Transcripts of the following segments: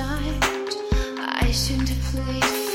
decide I shouldn't have played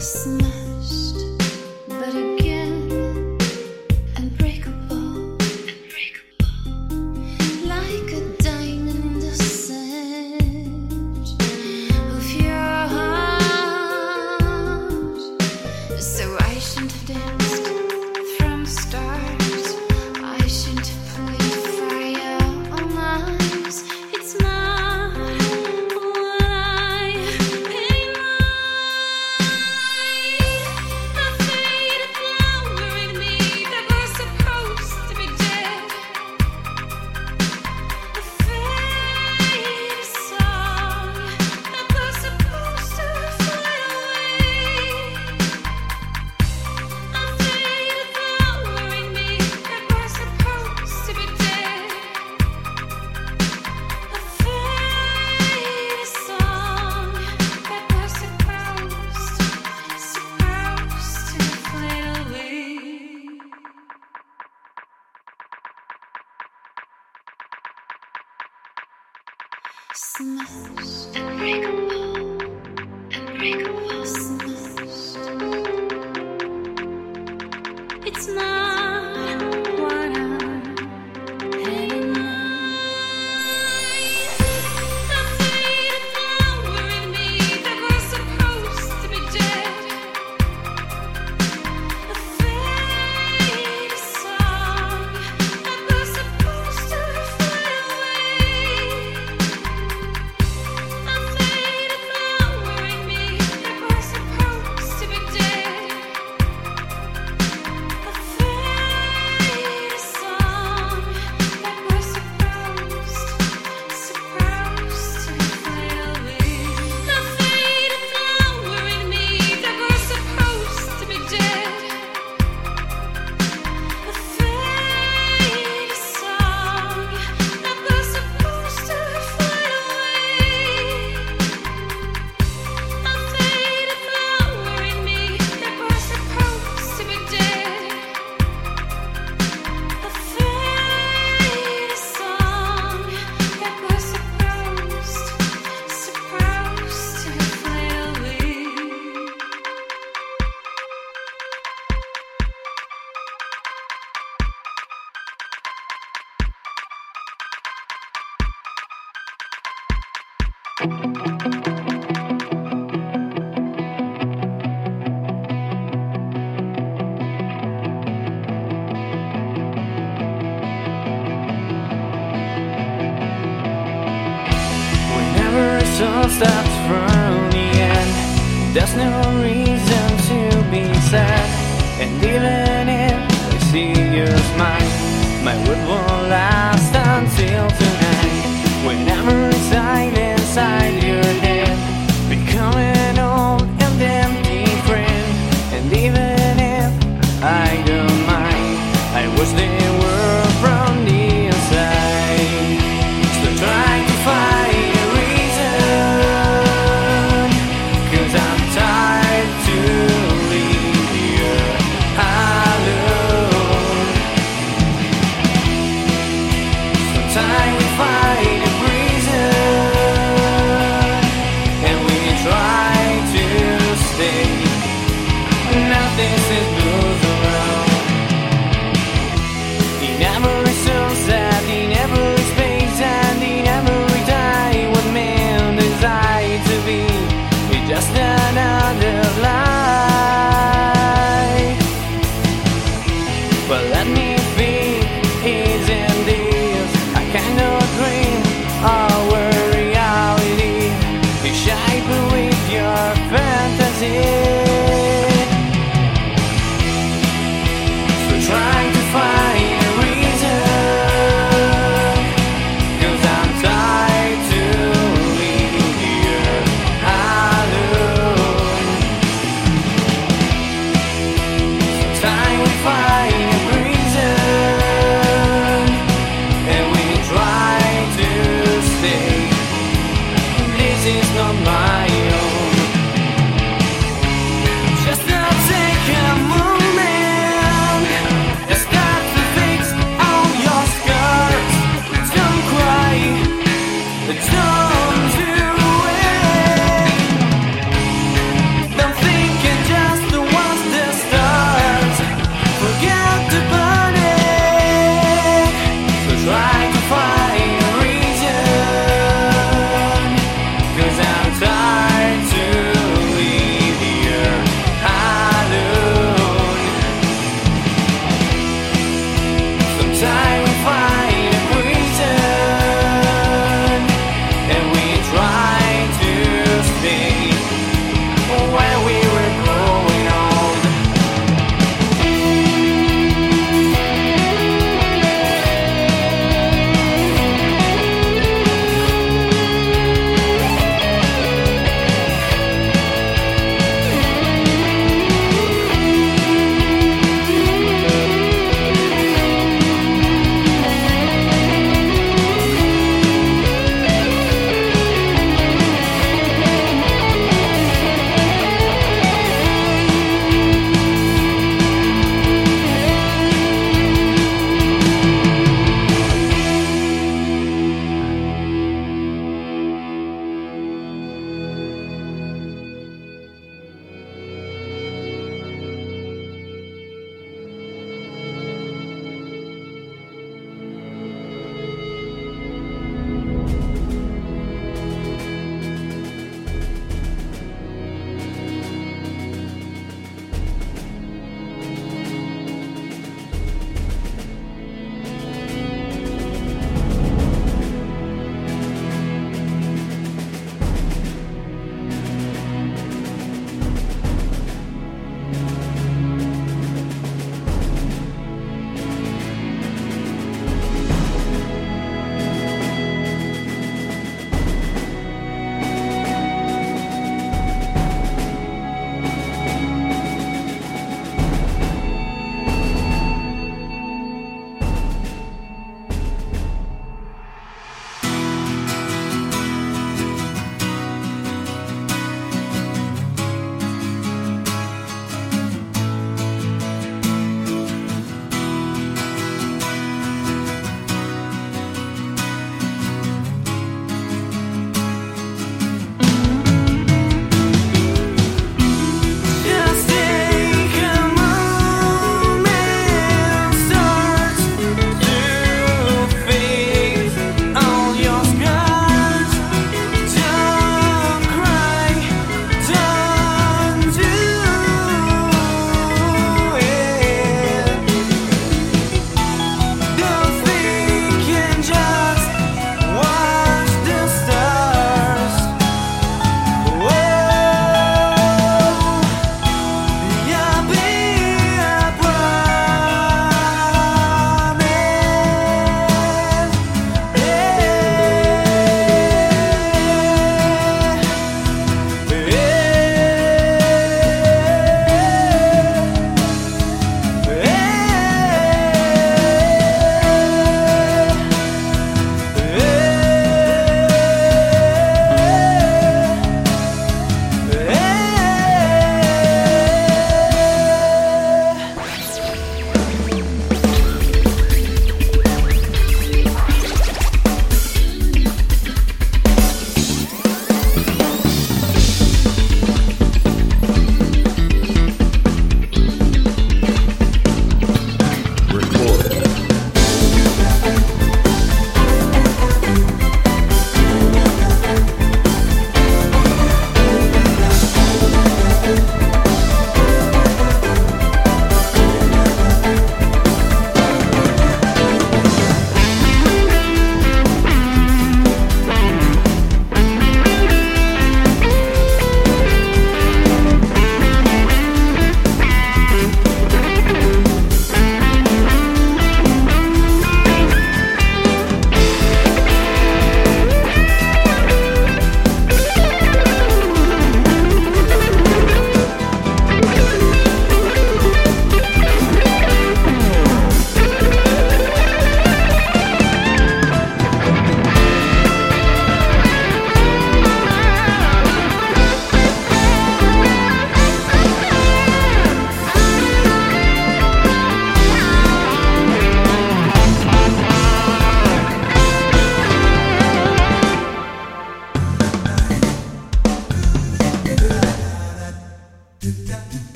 Smashed, Stops from the end, there's no reason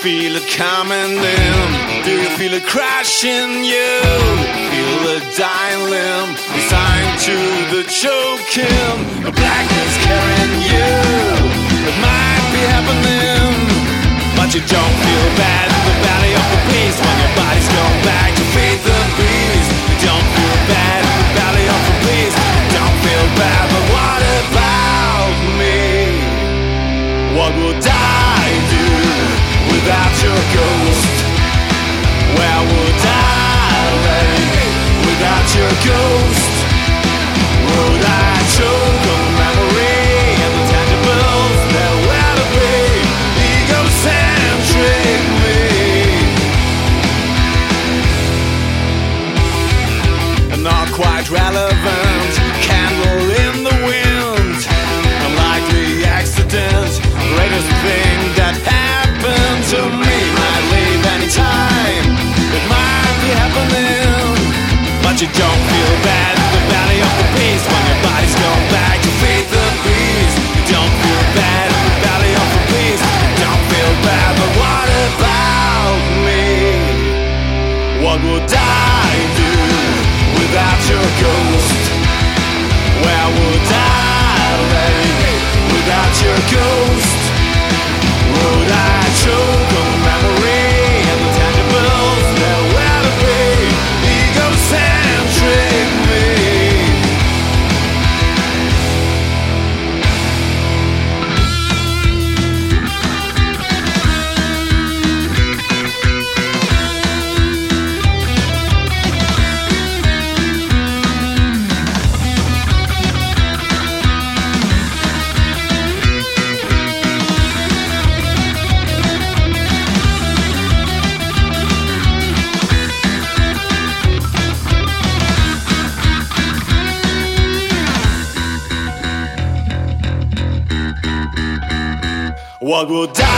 feel it coming in? Do you feel it crashing you? Feel a dying limb Resigned to the choking The blackness carrying you It might be happening But you don't feel bad in the valley of the beast When your body's going back to feed the beast You don't feel bad in the valley of the beast You don't feel bad, but what about me? What will die? without your ghost? Where would I lay without your ghost? Would I choose? I will die.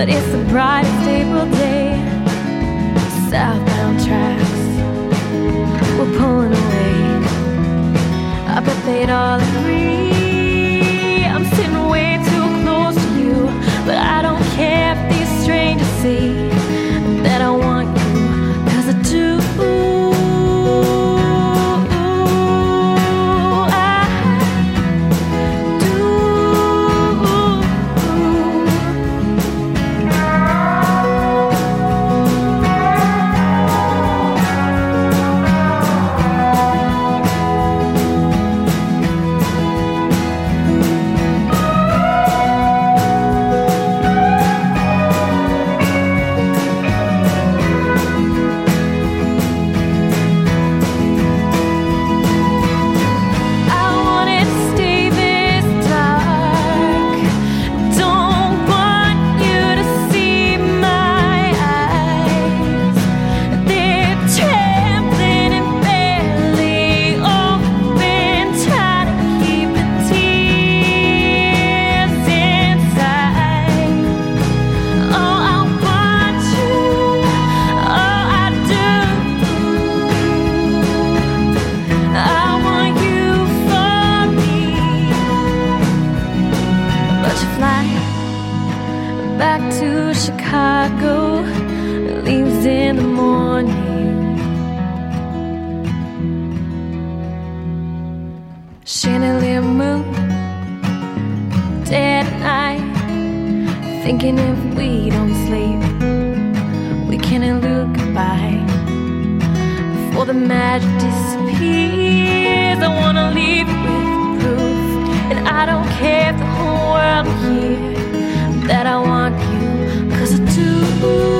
But it's the brightest April day. Southbound tracks we're pulling away. I bet they'd all agree. I'm sitting way too close to you, but I don't care if these strangers see before the magic disappears. I wanna leave you with proof, and I don't care if the whole world will hear that I want you, cause I do.